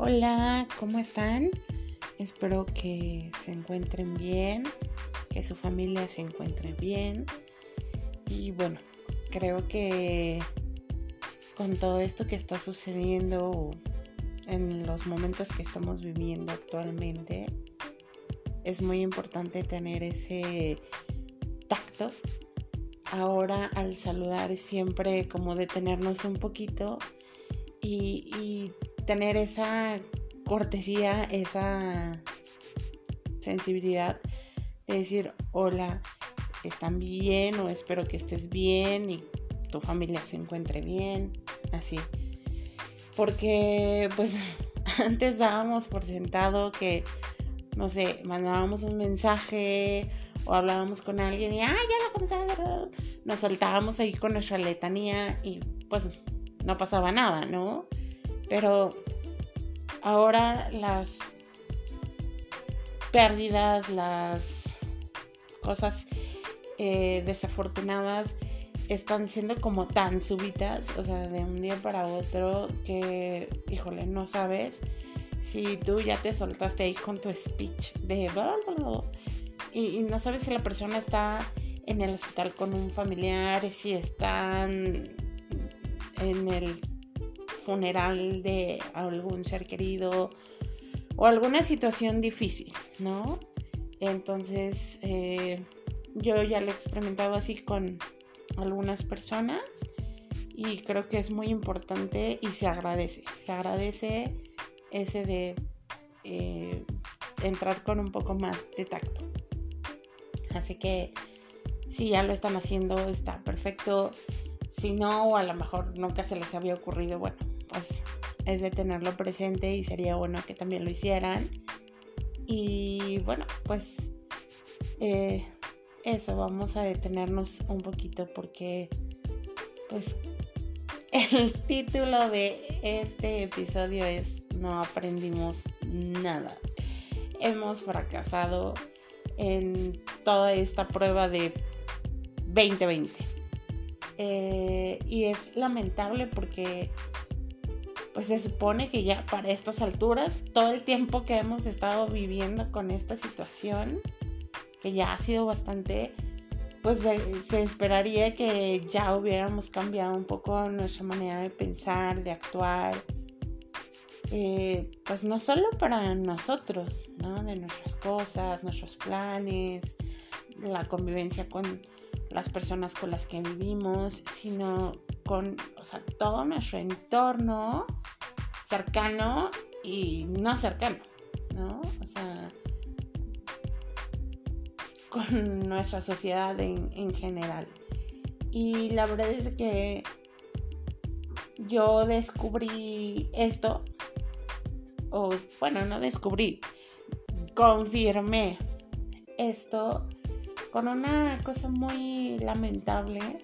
Hola, ¿cómo están? Espero que se encuentren bien, que su familia se encuentre bien. Y bueno, creo que con todo esto que está sucediendo en los momentos que estamos viviendo actualmente, es muy importante tener ese tacto. Ahora al saludar siempre como detenernos un poquito y, tener esa cortesía, esa sensibilidad de decir, hola, están bien o espero que estés bien y tu familia se encuentre bien, así. Porque pues antes dábamos por sentado que, no sé, mandábamos un mensaje o hablábamos con alguien y, ah, ya lo comenzaron. Nos soltábamos ahí con nuestra letanía y pues no pasaba nada, ¿no? Pero ahora las pérdidas, las cosas eh, desafortunadas están siendo como tan súbitas, o sea, de un día para otro, que, híjole, no sabes si tú ya te soltaste ahí con tu speech de... Y, y no sabes si la persona está en el hospital con un familiar, si están en el funeral de algún ser querido o alguna situación difícil, ¿no? Entonces, eh, yo ya lo he experimentado así con algunas personas y creo que es muy importante y se agradece, se agradece ese de eh, entrar con un poco más de tacto. Así que si ya lo están haciendo, está perfecto. Si no, a lo mejor nunca se les había ocurrido, bueno, pues es de tenerlo presente y sería bueno que también lo hicieran. Y bueno, pues eh, eso, vamos a detenernos un poquito porque pues el título de este episodio es No aprendimos nada. Hemos fracasado en toda esta prueba de 2020. Eh, y es lamentable porque pues se supone que ya para estas alturas, todo el tiempo que hemos estado viviendo con esta situación, que ya ha sido bastante, pues se, esperaría que ya hubiéramos cambiado un poco nuestra manera de pensar, de actuar, eh, pues no solo para nosotros, ¿no? De nuestras cosas, nuestros planes, la convivencia con las personas con las que vivimos, sino con todo nuestro entorno cercano y no cercano, ¿no? O sea, con nuestra sociedad en, en general. Y la verdad es que yo descubrí esto, o bueno, no descubrí, confirmé esto con una cosa muy lamentable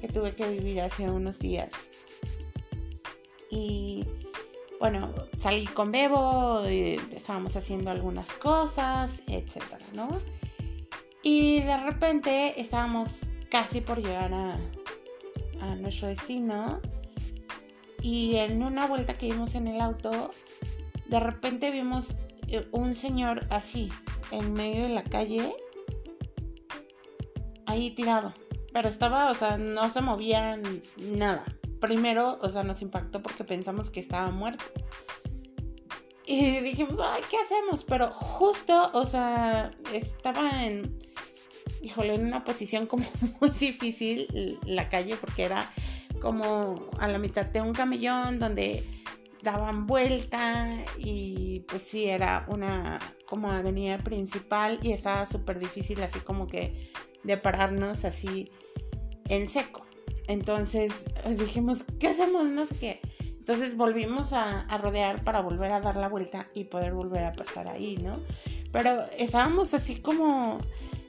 que tuve que vivir hace unos días. Y bueno, salí con Bebo, estábamos haciendo algunas cosas, etcétera, ¿no? Y de repente estábamos casi por llegar a, nuestro destino. Y en una vuelta que dimos en el auto, de repente vimos eh, un señor así, en medio de la calle, ahí tirado. Pero estaba, o sea, no se movía nada. Primero, o sea, nos impactó porque pensamos que estaba muerto. Y dijimos, ay, ¿qué hacemos? Pero justo, o sea, estaba en, híjole, en una posición como muy difícil la calle porque era como a la mitad de un camellón donde daban vuelta y pues sí, era una como avenida principal y estaba súper difícil así como que de pararnos así en seco. Entonces dijimos, ¿qué hacemos? No sé. Entonces volvimos a, rodear para volver a dar la vuelta y poder volver a pasar ahí, ¿no? Pero estábamos así como,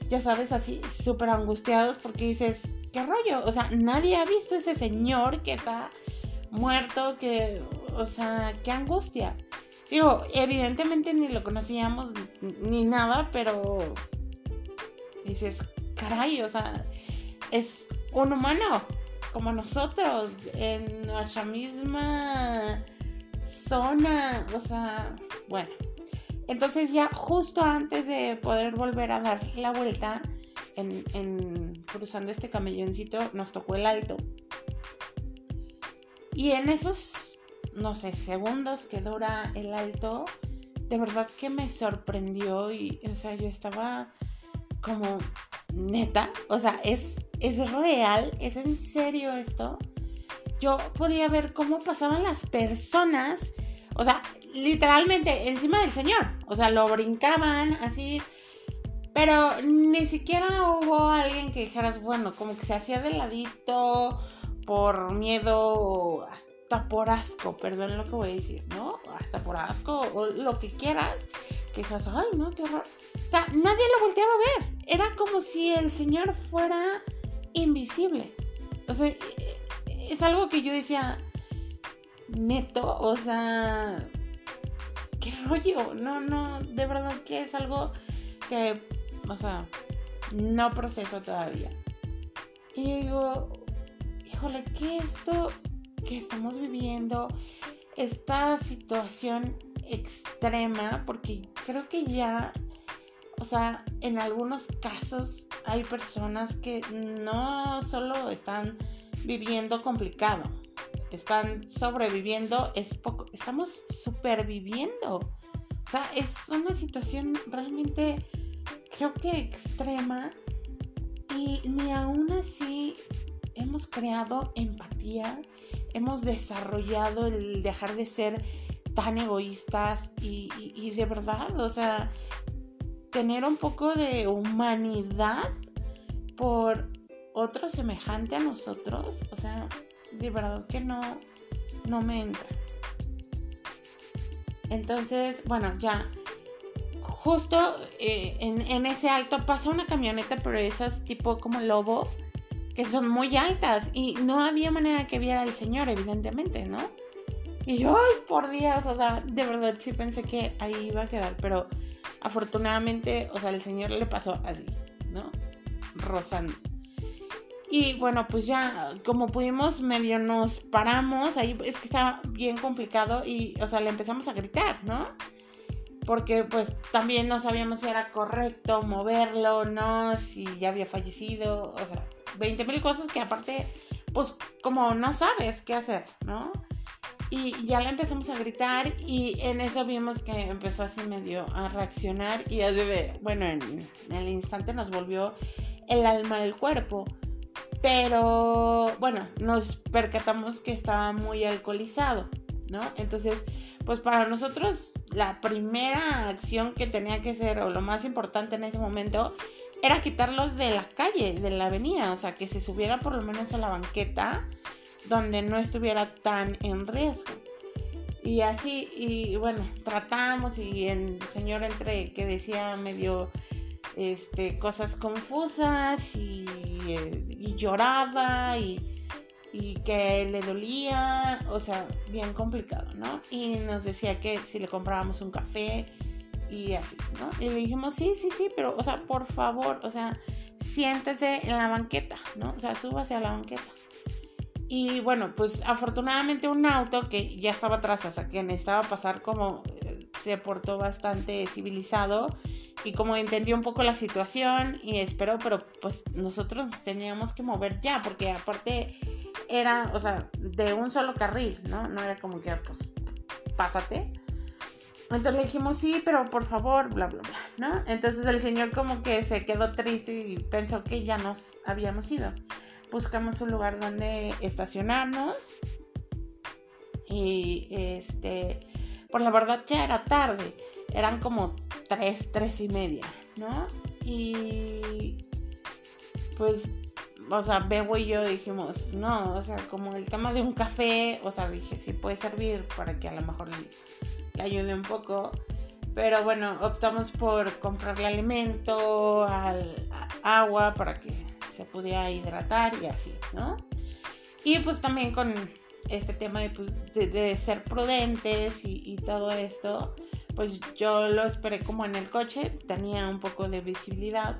ya sabes, así súper angustiados porque dices, ¿qué rollo? O sea, nadie ha visto ese señor que está muerto, que, o sea, qué angustia. Digo, evidentemente ni lo conocíamos ni nada, pero dices, caray, o sea, es un humano como nosotros, en nuestra misma zona, o sea, bueno. Entonces ya justo antes de poder volver a dar la vuelta, en, cruzando este camelloncito, nos tocó el alto. Y en esos, no sé, segundos que dura el alto, de verdad que me sorprendió y, o sea, yo estaba como neta, o sea, es, es real, es en serio esto. Yo podía ver cómo pasaban las personas, o sea, literalmente encima del señor, o sea, lo brincaban así, pero ni siquiera hubo alguien que dijeras, bueno, como que se hacía de ladito por miedo, hasta por asco, perdón lo que voy a decir, ¿no? Hasta por asco o lo que quieras, que dijeras, ay, no, qué horror. O sea, nadie lo volteaba a ver. Era como si el señor fuera invisible. O sea, es algo que yo decía, neto, o sea, qué rollo. No, no, de verdad que es algo que o sea, no proceso todavía. Y digo, híjole, ¿qué esto que estamos viviendo? Esta situación extrema, porque creo que ya, o sea, en algunos casos hay personas que no solo están viviendo complicado, están sobreviviendo, es poco, estamos superviviendo. O sea, es una situación realmente creo que extrema y ni aún así hemos creado empatía, hemos desarrollado el dejar de ser tan egoístas y, de verdad, o sea, tener un poco de humanidad por otro semejante a nosotros, o sea, de verdad que no, no me entra. Entonces, bueno, ya justo eh, en, ese alto pasa una camioneta, pero esas tipo como lobo, que son muy altas y no había manera que viera al señor, evidentemente, ¿no? Y yo, ay, por Dios, o sea, de verdad sí pensé que ahí iba a quedar, pero afortunadamente, o sea, el señor le pasó así, ¿no? Rozando. Y bueno, pues ya, como pudimos, medio nos paramos, ahí es que estaba bien complicado y, o sea, le empezamos a gritar, ¿no? porque pues también no sabíamos si era correcto moverlo no, si ya había fallecido, o sea, 20 mil cosas que aparte, pues como no sabes qué hacer, ¿no? Y ya le empezamos a gritar y en eso vimos que empezó así medio a reaccionar y bueno, en, en el instante nos volvió el alma del cuerpo. Pero bueno, nos percatamos que estaba muy alcoholizado, ¿no? Entonces, pues para nosotros la primera acción que tenía que ser, o lo más importante en ese momento, era quitarlo de la calle, de la avenida, o sea, que se subiera por lo menos a la banqueta donde no estuviera tan en riesgo. Y así, y bueno, tratamos y el señor entre que decía medio este, cosas confusas y, eh, y lloraba y y que le dolía, o sea, bien complicado, ¿no? Y nos decía que si le comprábamos un café y así, ¿no? Y le dijimos, sí, sí, sí, pero, o sea, por favor, o sea, siéntese en la banqueta, ¿no? O sea, súbase a la banqueta. Y bueno, pues afortunadamente un auto que ya estaba atrás, sea, que necesitaba pasar como eh, se portó bastante civilizado y como entendió un poco la situación y esperó, pero pues nosotros teníamos que mover ya, porque aparte era, o sea, de un solo carril, ¿no? No era como que, pues, pásate. Entonces le dijimos, sí, pero por favor, bla, bla, bla, ¿no? Entonces el señor como que se quedó triste y pensó que ya nos habíamos ido. Buscamos un lugar donde estacionarnos y este, por la verdad ya era tarde, eran como tres, tres y media, ¿no? Y pues o sea, Bebo y yo dijimos, no, o sea, como el tema de un café, o sea, dije, sí puede servir para que a lo mejor le, ayude un poco. Pero bueno, optamos por comprarle alimento, agua para que se pudiera hidratar y así, ¿no? Y pues también con este tema de, pues, de, ser prudentes y, y, todo esto, pues yo lo esperé como en el coche, tenía un poco de visibilidad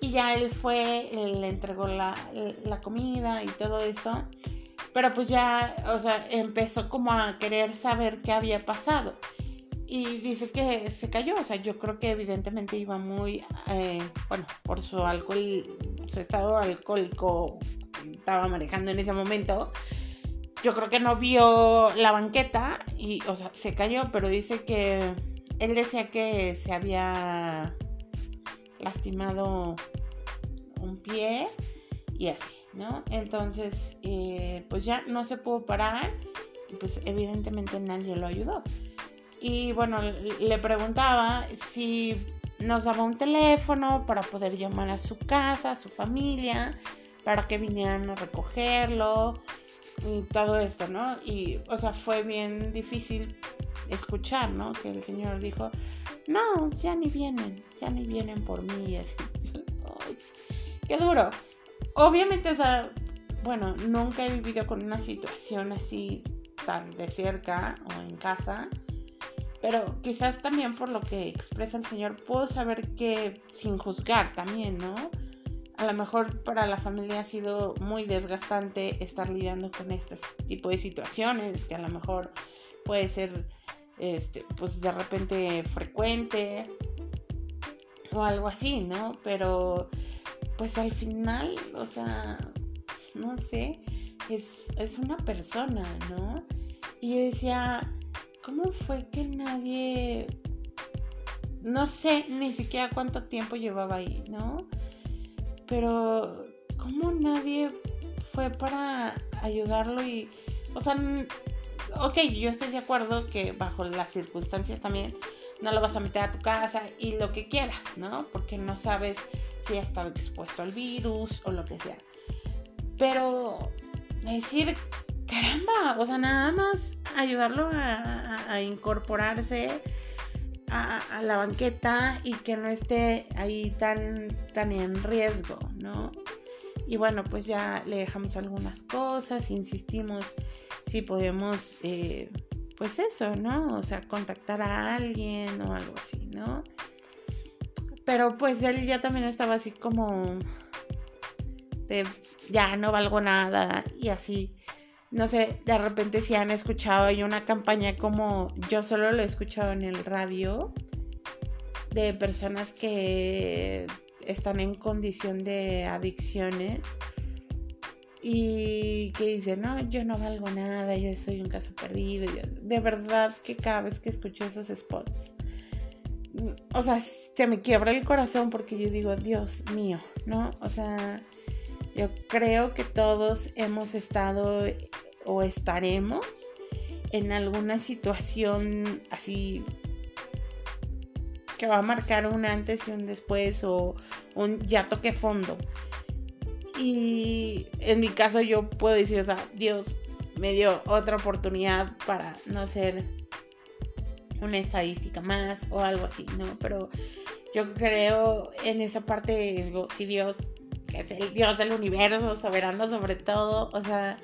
y ya él fue, le entregó la, comida y todo esto. Pero pues ya, o sea, empezó como a querer saber qué había pasado. Y dice que se cayó, o sea, yo creo que evidentemente iba muy, eh, bueno, por su alcohol, su estado alcohólico, estaba manejando en ese momento. Yo creo que no vio la banqueta y, o sea, se cayó, pero dice que él decía que se había lastimado un pie y así. ¿no? Entonces, eh, pues ya no se pudo parar y pues evidentemente nadie lo ayudó. Y bueno, le preguntaba si nos daba un teléfono para poder llamar a su casa, a su familia, para que vinieran a recogerlo y todo esto, ¿no? Y, o sea, fue bien difícil escuchar, ¿no? Que el señor dijo, no, ya ni vienen, ya ni vienen por mí. Y así, qué duro obviamente, o sea, bueno, nunca he vivido con una situación así tan de cerca o en casa, pero quizás también por lo que expresa el Señor, puedo saber que sin juzgar también, ¿no? A lo mejor para la familia ha sido muy desgastante estar lidiando con este tipo de situaciones, que a lo mejor puede ser, este, pues de repente frecuente o algo así, ¿no? Pero pues al final, o sea, no sé, es, una persona, ¿no? Y yo decía, ¿cómo fue que nadie, no sé ni siquiera cuánto tiempo llevaba ahí, ¿no? Pero, ¿cómo nadie fue para ayudarlo y, o sea, ok, yo estoy de acuerdo que bajo las circunstancias también no lo vas a meter a tu casa y lo que quieras, ¿no? Porque no sabes si ha estado expuesto al virus o lo que sea. Pero decir, caramba, o sea, nada más ayudarlo a, incorporarse a, la banqueta y que no esté ahí tan, tan en riesgo, ¿no? Y bueno, pues ya le dejamos algunas cosas, insistimos si podemos, eh, pues eso, ¿no? O sea, contactar a alguien o algo así, ¿no? Pero pues él ya también estaba así como de ya no valgo nada y así. No sé, de repente si han escuchado hay una campaña como yo solo lo he escuchado en el radio de personas que están en condición de adicciones y que dicen, no, yo no valgo nada, yo soy un caso perdido. de verdad que cada vez que escucho esos spots o sea, se me quiebra el corazón porque yo digo, Dios mío, ¿no? O sea, yo creo que todos hemos estado o estaremos en alguna situación así que va a marcar un antes y un después o un ya toque fondo. Y en mi caso yo puedo decir, o sea, Dios me dio otra oportunidad para no ser una estadística más o algo así, ¿no? Pero yo creo en esa parte, si Dios, que es el Dios del universo, soberano sobre todo, o sea,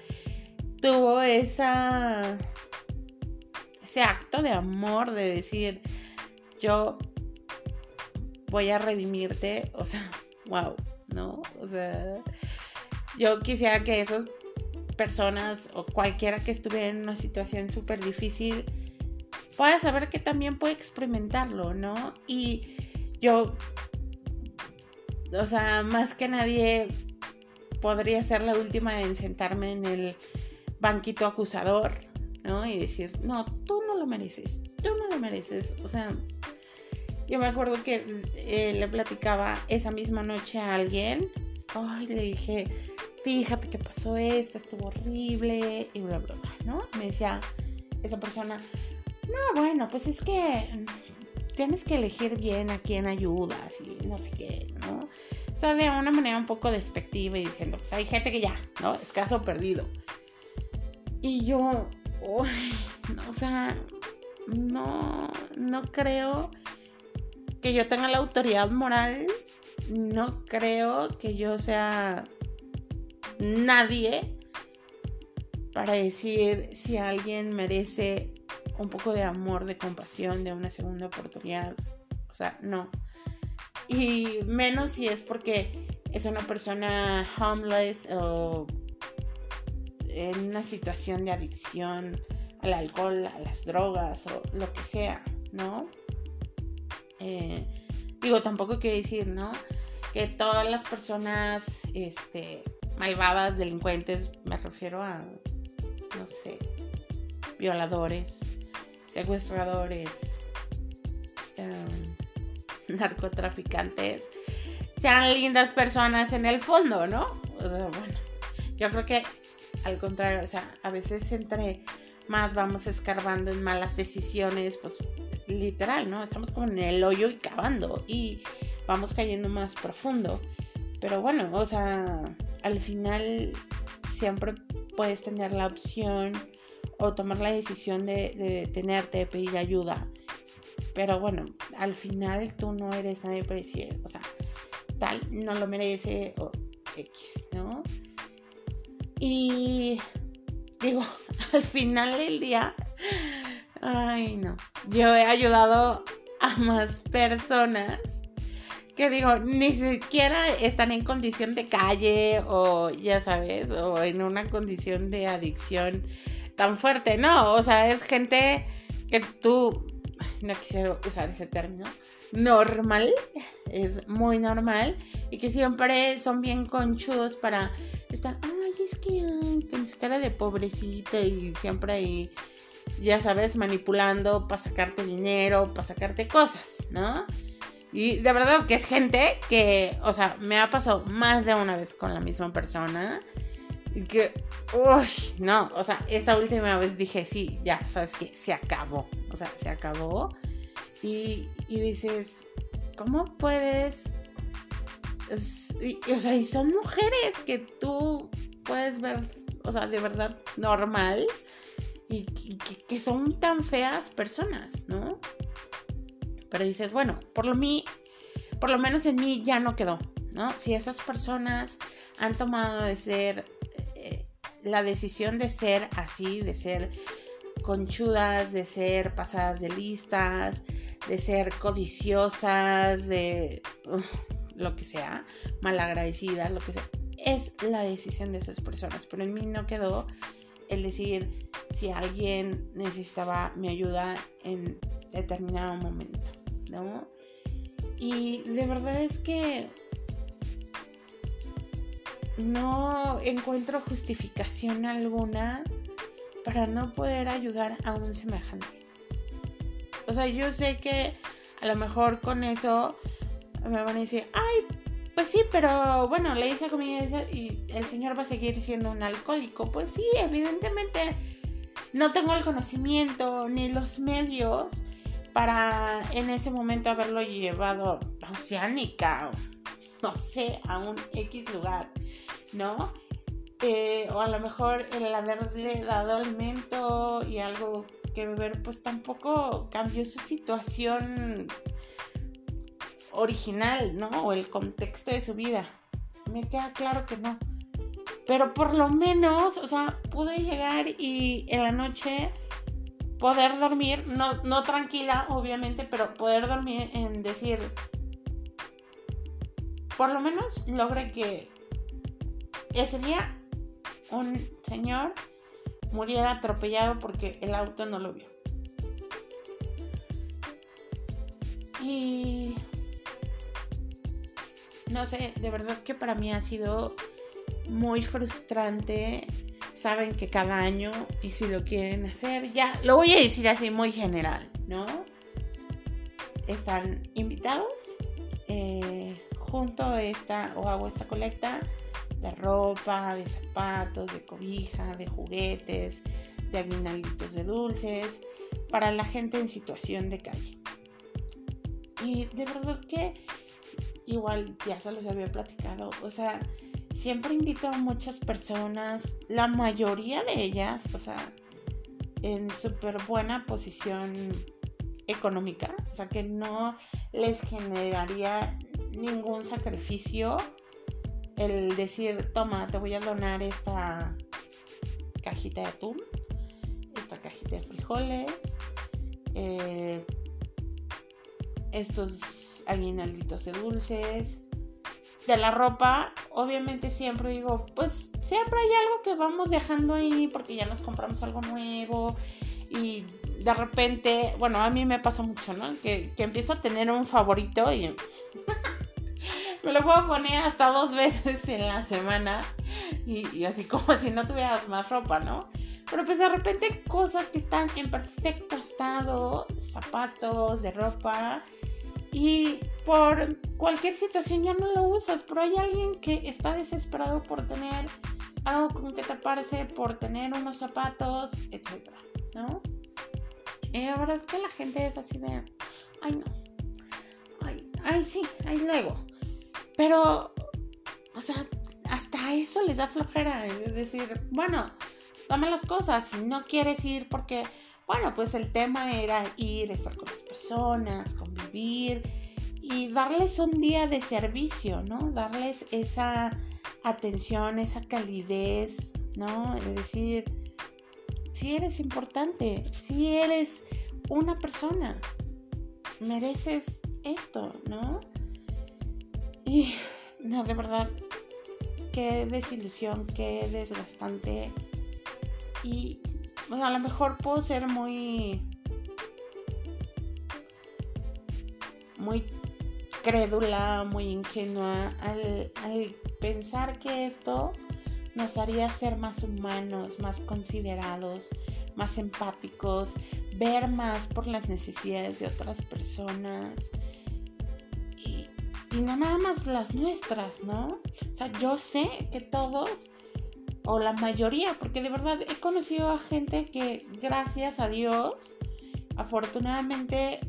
tuvo esa ese acto de amor de decir, yo voy a redimirte, o sea, wow, ¿no? O sea, yo quisiera que esas personas o cualquiera que estuviera en una situación súper difícil, pueda saber que también puede experimentarlo, ¿no? Y yo, o sea, más que nadie podría ser la última en sentarme en el banquito acusador, ¿no? Y decir, no, tú no lo mereces, tú no lo mereces. O sea, yo me acuerdo que eh, le platicaba esa misma noche a alguien, ay, le dije, fíjate que pasó esto, estuvo horrible, y bla, bla, bla, ¿no? Me decía esa persona, no, bueno, pues es que tienes que elegir bien a quién ayudas y no sé qué, sea, de una manera un poco despectiva y diciendo, pues hay gente que ya, ¿no? Es caso perdido. Y yo, no, o sea, no, no creo que yo tenga la autoridad moral, no creo que yo sea nadie para decir si alguien merece un poco de amor, de compasión, de una segunda oportunidad. O sea, no. Y menos si es porque es una persona homeless o en una situación de adicción al alcohol, a las drogas o lo que sea, ¿no? Eh, digo, tampoco quiero decir, ¿no? Que todas las personas, este, malvadas, delincuentes, me refiero a, no sé, violadores, secuestradores, em, narcotraficantes, sean lindas personas en el fondo, ¿no? O sea, bueno, yo creo que al contrario, o sea, a veces entre más vamos escarbando en malas decisiones, pues literal, ¿no? Estamos como en el hoyo y cavando y vamos cayendo más profundo. Pero bueno, o sea, al final siempre puedes tener la opción o tomar la decisión de, detenerte, de pedir ayuda. Pero bueno, al final tú no eres nadie para decir, o sea, tal no lo merece o X, ¿no? Y digo, al final del día, ay no, yo he ayudado a más personas que digo, ni siquiera están en condición de calle o ya sabes, o en una condición de adicción tan fuerte, no, o sea, es gente que tú, no quisiera usar ese término, normal, es muy normal y que siempre son bien conchudos para estar, ay, es que con su cara de pobrecita y siempre ahí, ya sabes, manipulando para sacarte dinero, para sacarte cosas, ¿no? Y de verdad que es gente que, o sea, me ha pasado más de una vez con la misma persona. Y que, uy, no, o sea, esta última vez dije, sí, ya, sabes que se acabó. O sea, se acabó. Y, y dices, ¿cómo puedes? o sea, y son mujeres que tú puedes ver, o sea, de verdad normal. Y que son tan feas personas, ¿no? Pero dices, bueno, por lo, mí, por lo menos en mí ya no quedó, ¿no? Si esas personas han tomado de ser la decisión de ser así, de ser conchudas, de ser pasadas de listas, de ser codiciosas, de lo que sea, malagradecidas, lo que sea. Es la decisión de esas personas, pero en mí no quedó el decir si alguien necesitaba mi ayuda en determinado momento. ¿no? Y de verdad es que no encuentro justificación alguna para no poder ayudar a un semejante. O sea, yo sé que a lo mejor con eso me van a decir, ay, pues sí, pero bueno, le hice comida y el señor va a seguir siendo un alcohólico. Pues sí, evidentemente no tengo el conocimiento ni los medios para en ese momento haberlo llevado a Oceánica, no sé, a un X lugar, ¿no? Eh, o a lo mejor el haberle dado alimento y algo que beber, pues tampoco cambió su situación original, ¿no? O el contexto de su vida. Me queda claro que no. Pero por lo menos, o sea, pude llegar y en la noche poder dormir, no, no tranquila, obviamente, pero poder dormir en decir, por lo menos logre que ese día un señor muriera atropellado porque el auto no lo vio. Y no sé, de verdad que para mí ha sido muy frustrante saben que cada año, y si lo quieren hacer, ya lo voy a decir así muy general, ¿no? Están invitados, junto esta, o hago esta colecta de ropa, de zapatos, de cobija, de juguetes, de aguinalditos de dulces, para la gente en situación de calle. Y de verdad que igual ya se los había platicado, o sea, siempre invito a muchas personas, la mayoría de ellas, o sea, en súper buena posición económica, o sea, que no les generaría ningún sacrificio el decir, toma, te voy a donar esta cajita de atún, esta cajita de frijoles, eh, estos aguinalditos de dulces, de la ropa, obviamente siempre digo, pues siempre hay algo que vamos dejando ahí porque ya nos compramos algo nuevo y de repente, bueno, a mí me pasa mucho, ¿no? Que, empiezo a tener un favorito y me lo puedo poner hasta dos veces en la semana y, así como si no tuvieras más ropa, ¿no? Pero pues de repente cosas que están en perfecto estado, zapatos, de ropa, y por cualquier situación ya no lo usas, pero hay alguien que está desesperado por tener algo con que taparse, por tener unos zapatos, etc. ¿No? Y la verdad que la gente es así de, ay no, ay, ay sí, ay luego. Pero, o sea, hasta eso les da flojera. Es decir, bueno, toma las cosas. Si no quieres ir porque bueno, pues el tema era ir, estar con las personas, convivir y darles un día de servicio, ¿no? Darles esa atención, esa calidez, ¿no? Es decir, si eres importante, si eres una persona, mereces esto, ¿no? Y no, de verdad, qué desilusión, qué desgastante. Y a lo mejor puedo ser muy. muy crédula, muy ingenua al, pensar que esto nos haría ser más humanos, más considerados, más empáticos, ver más por las necesidades de otras personas y, no nada más las nuestras, ¿no? O sea, yo sé que todos o la mayoría, porque de verdad he conocido a gente que gracias a Dios, afortunadamente,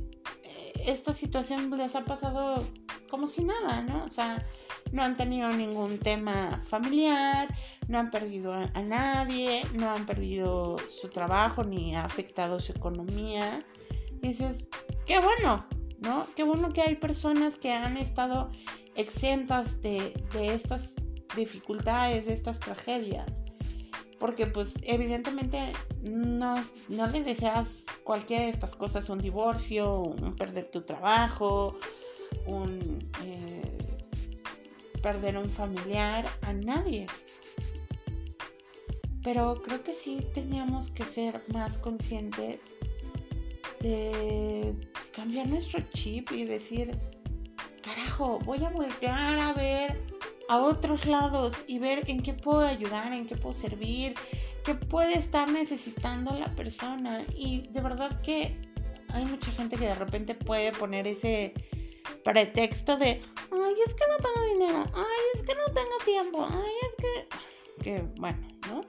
eh, esta situación les ha pasado como si nada, ¿no? O sea, no han tenido ningún tema familiar, no han perdido a, nadie, no han perdido su trabajo ni ha afectado su economía. Dices, qué bueno, ¿no? Qué bueno que hay personas que han estado exentas de, de estas dificultades, estas tragedias. Porque pues evidentemente no, no le deseas cualquiera de estas cosas, un divorcio, un perder tu trabajo, un eh, perder un familiar, a nadie. Pero creo que sí teníamos que ser más conscientes de cambiar nuestro chip y decir, carajo, voy a voltear a ver a otros lados y ver en qué puedo ayudar, en qué puedo servir, qué puede estar necesitando la persona. Y de verdad que hay mucha gente que de repente puede poner ese pretexto de, ay, es que no tengo dinero, ay, es que no tengo tiempo, ay, es que... Que bueno, ¿no?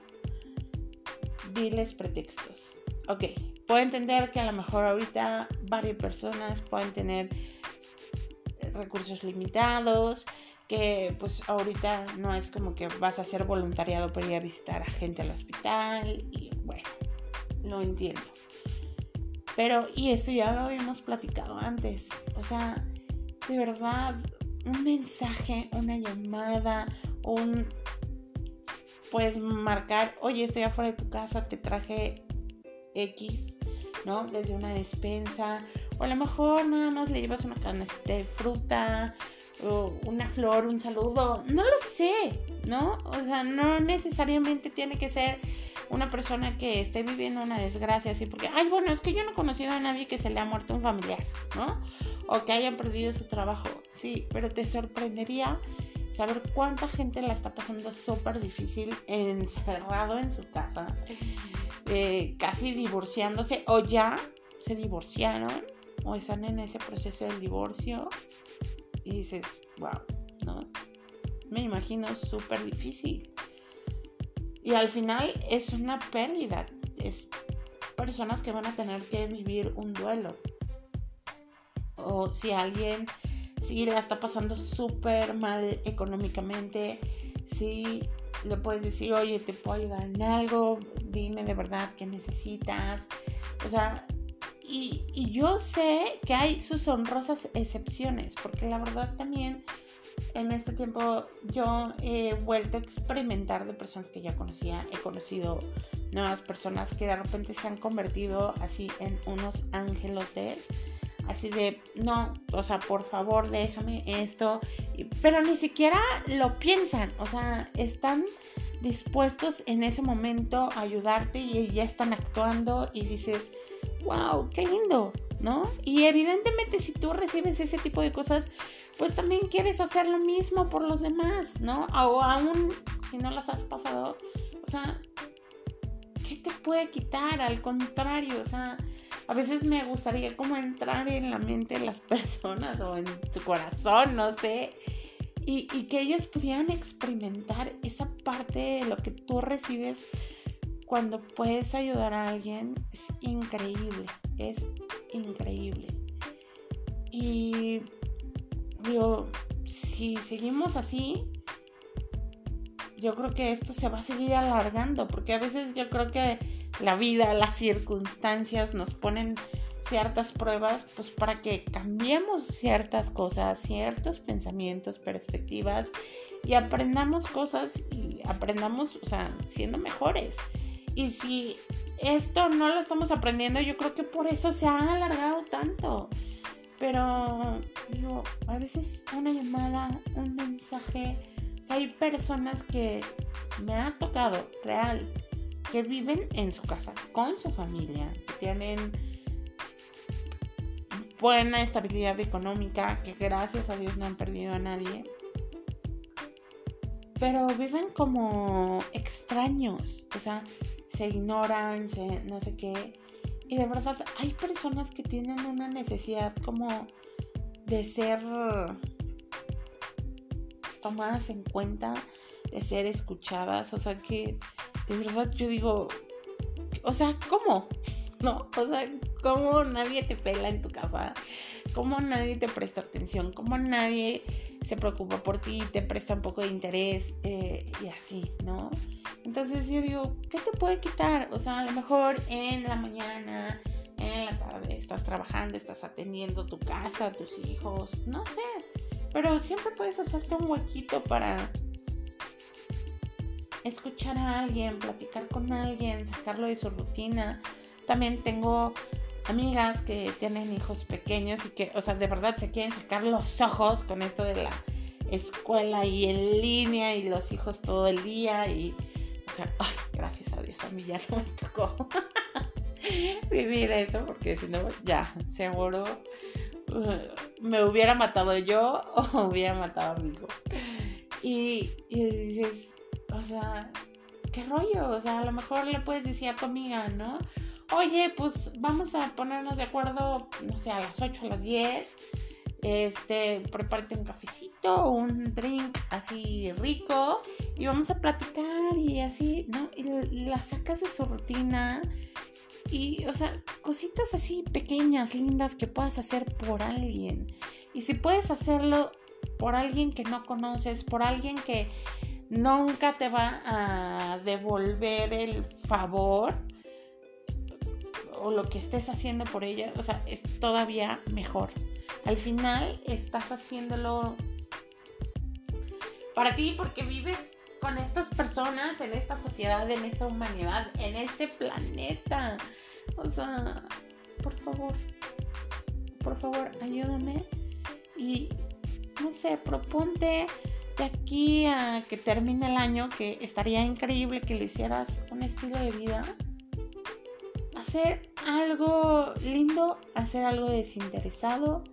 Diles pretextos. Ok, puedo entender que a lo mejor ahorita varias personas pueden tener recursos limitados, que pues ahorita no es como que vas a hacer voluntariado para ir a visitar a gente al hospital y bueno, lo entiendo. Pero, y esto ya lo habíamos platicado antes, o sea, de verdad, un mensaje, una llamada, un, puedes marcar, oye, estoy afuera de tu casa, te traje X, ¿no? Desde una despensa, o a lo mejor nada más le llevas una canasta de fruta, una flor, un saludo, no lo sé, ¿no? O sea, no necesariamente tiene que ser una persona que esté viviendo una desgracia así, porque, ay, bueno, es que yo no he conocido a nadie que se le ha muerto un familiar, ¿no? O que haya perdido su trabajo, sí, pero te sorprendería saber cuánta gente la está pasando súper difícil encerrado en su casa, eh, casi divorciándose, o ya se divorciaron, o están en ese proceso del divorcio y dices, wow, ¿no? Me imagino súper difícil. Y al final es una pérdida. Es personas que van a tener que vivir un duelo. O si alguien, si la está pasando súper mal económicamente, si le puedes decir, oye, te puedo ayudar en algo, dime de verdad qué necesitas. O sea, y, yo sé que hay sus honrosas excepciones, porque la verdad también en este tiempo yo he vuelto a experimentar de personas que ya conocía, he conocido nuevas personas que de repente se han convertido así en unos angelotes, así de, no, o sea, por favor déjame esto, pero ni siquiera lo piensan, o sea, están dispuestos en ese momento a ayudarte y ya están actuando y dices, wow, qué lindo, ¿no? Y evidentemente si tú recibes ese tipo de cosas, pues también quieres hacer lo mismo por los demás, ¿no? O aún si no las has pasado, o sea, ¿qué te puede quitar? Al contrario, o sea, a veces me gustaría como entrar en la mente de las personas o en tu corazón, no sé, y, y que ellos pudieran experimentar esa parte de lo que tú recibes cuando puedes ayudar a alguien. Es increíble, es increíble. Y digo, si seguimos así, yo creo que esto se va a seguir alargando, porque a veces yo creo que la vida, las circunstancias nos ponen ciertas pruebas, pues para que cambiemos ciertas cosas, ciertos pensamientos, perspectivas y aprendamos cosas y aprendamos, o sea, siendo mejores. Y si esto no lo estamos aprendiendo, yo creo que por eso se ha alargado tanto. Pero digo, a veces una llamada, un mensaje, hay personas que me ha tocado real, que viven en su casa, con su familia, que tienen buena estabilidad económica, que gracias a Dios no han perdido a nadie. Pero viven como extraños, o sea, se ignoran, se, no sé qué. Y de verdad, hay personas que tienen una necesidad como de ser tomadas en cuenta, de ser escuchadas. O sea que, de verdad, yo digo, o sea, ¿cómo? ¿No? O sea, ¿cómo nadie te pela en tu casa? ¿Cómo nadie te presta atención? ¿Cómo nadie se preocupa por ti, te presta un poco de interés eh, y así, ¿no? Entonces yo digo, ¿qué te puede quitar? O sea, a lo mejor en la mañana, en la tarde, estás trabajando, estás atendiendo tu casa, tus hijos, no sé. Pero siempre puedes hacerte un huequito para escuchar a alguien, platicar con alguien, sacarlo de su rutina. También tengo amigas que tienen hijos pequeños y que, o sea, de verdad se quieren sacar los ojos con esto de la escuela y en línea y los hijos todo el día y sea, ay, gracias a Dios, a mí ya no me tocó vivir eso, porque si no, ya, seguro uh, me hubiera matado yo o hubiera matado a mi hijo. Y, y dices, o sea, ¿qué rollo? O sea, a lo mejor le puedes decir a tu amiga, ¿no? Oye, pues vamos a ponernos de acuerdo, no sé, a las 8, a las 10 este, prepárate un cafecito, un drink así rico y vamos a platicar y así, ¿no? Y la sacas de su rutina y, o sea, cositas así pequeñas, lindas que puedas hacer por alguien. Y si puedes hacerlo por alguien que no conoces, por alguien que nunca te va a devolver el favor o lo que estés haciendo por ella, o sea, es todavía mejor. Al final estás haciéndolo para ti porque vives con estas personas, en esta sociedad, en esta humanidad, en este planeta. O sea, por favor, por favor, ayúdame y, no sé, proponte de aquí a que termine el año, que estaría increíble que lo hicieras un estilo de vida. Hacer algo lindo, hacer algo desinteresado,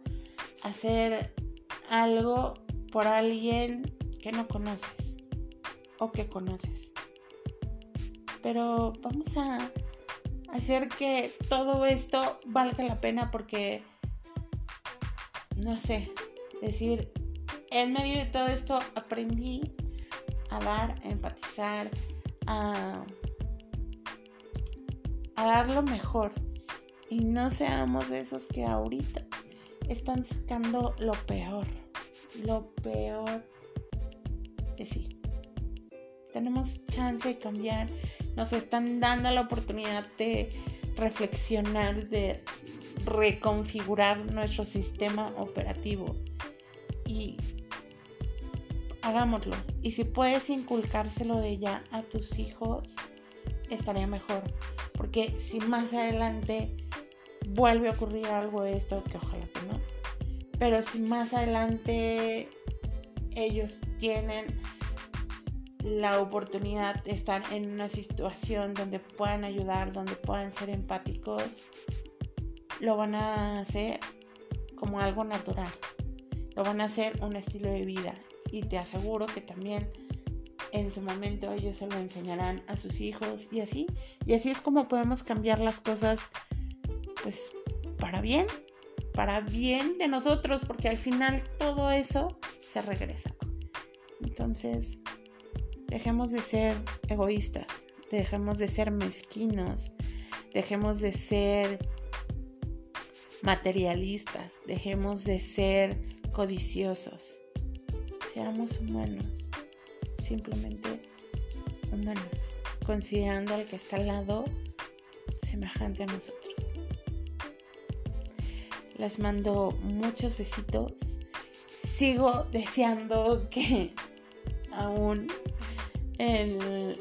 hacer algo por alguien que no conoces o que conoces. Pero vamos a hacer que todo esto valga la pena porque, no sé, decir, en medio de todo esto aprendí a dar, a empatizar, a, dar lo mejor. Y no seamos de esos que ahorita están sacando lo peor, lo peor de sí. Tenemos chance de cambiar, nos están dando la oportunidad de reflexionar, de reconfigurar nuestro sistema operativo y hagámoslo. Y si puedes inculcárselo de ya a tus hijos, estaría mejor. Porque si más adelante vuelve a ocurrir algo de esto, que ojalá que no. Pero si más adelante ellos tienen la oportunidad de estar en una situación donde puedan ayudar, donde puedan ser empáticos, lo van a hacer como algo natural. Lo van a hacer un estilo de vida. Y te aseguro que también en su momento ellos se lo enseñarán a sus hijos y así. Y así es como podemos cambiar las cosas, pues, para bien, para bien de nosotros, porque al final todo eso se regresa. Entonces, dejemos de ser egoístas, dejemos de ser mezquinos, dejemos de ser materialistas, dejemos de ser codiciosos. Seamos humanos, simplemente humanos, considerando al que está al lado semejante a nosotros. Les mando muchos besitos. Sigo deseando que aún en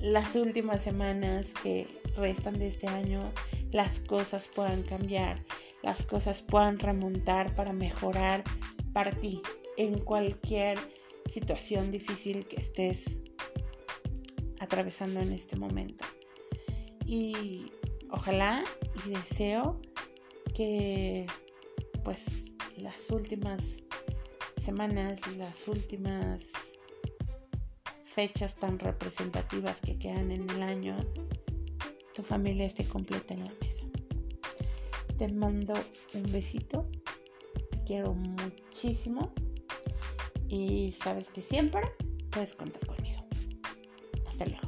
las últimas semanas que restan de este año las cosas puedan cambiar, las cosas puedan remontar para mejorar para ti en cualquier situación difícil que estés atravesando en este momento. Y ojalá y deseo que pues las últimas semanas, las últimas fechas tan representativas que quedan en el año, tu familia esté completa en la mesa. Te mando un besito, te quiero muchísimo y sabes que siempre puedes contar conmigo. Hasta luego.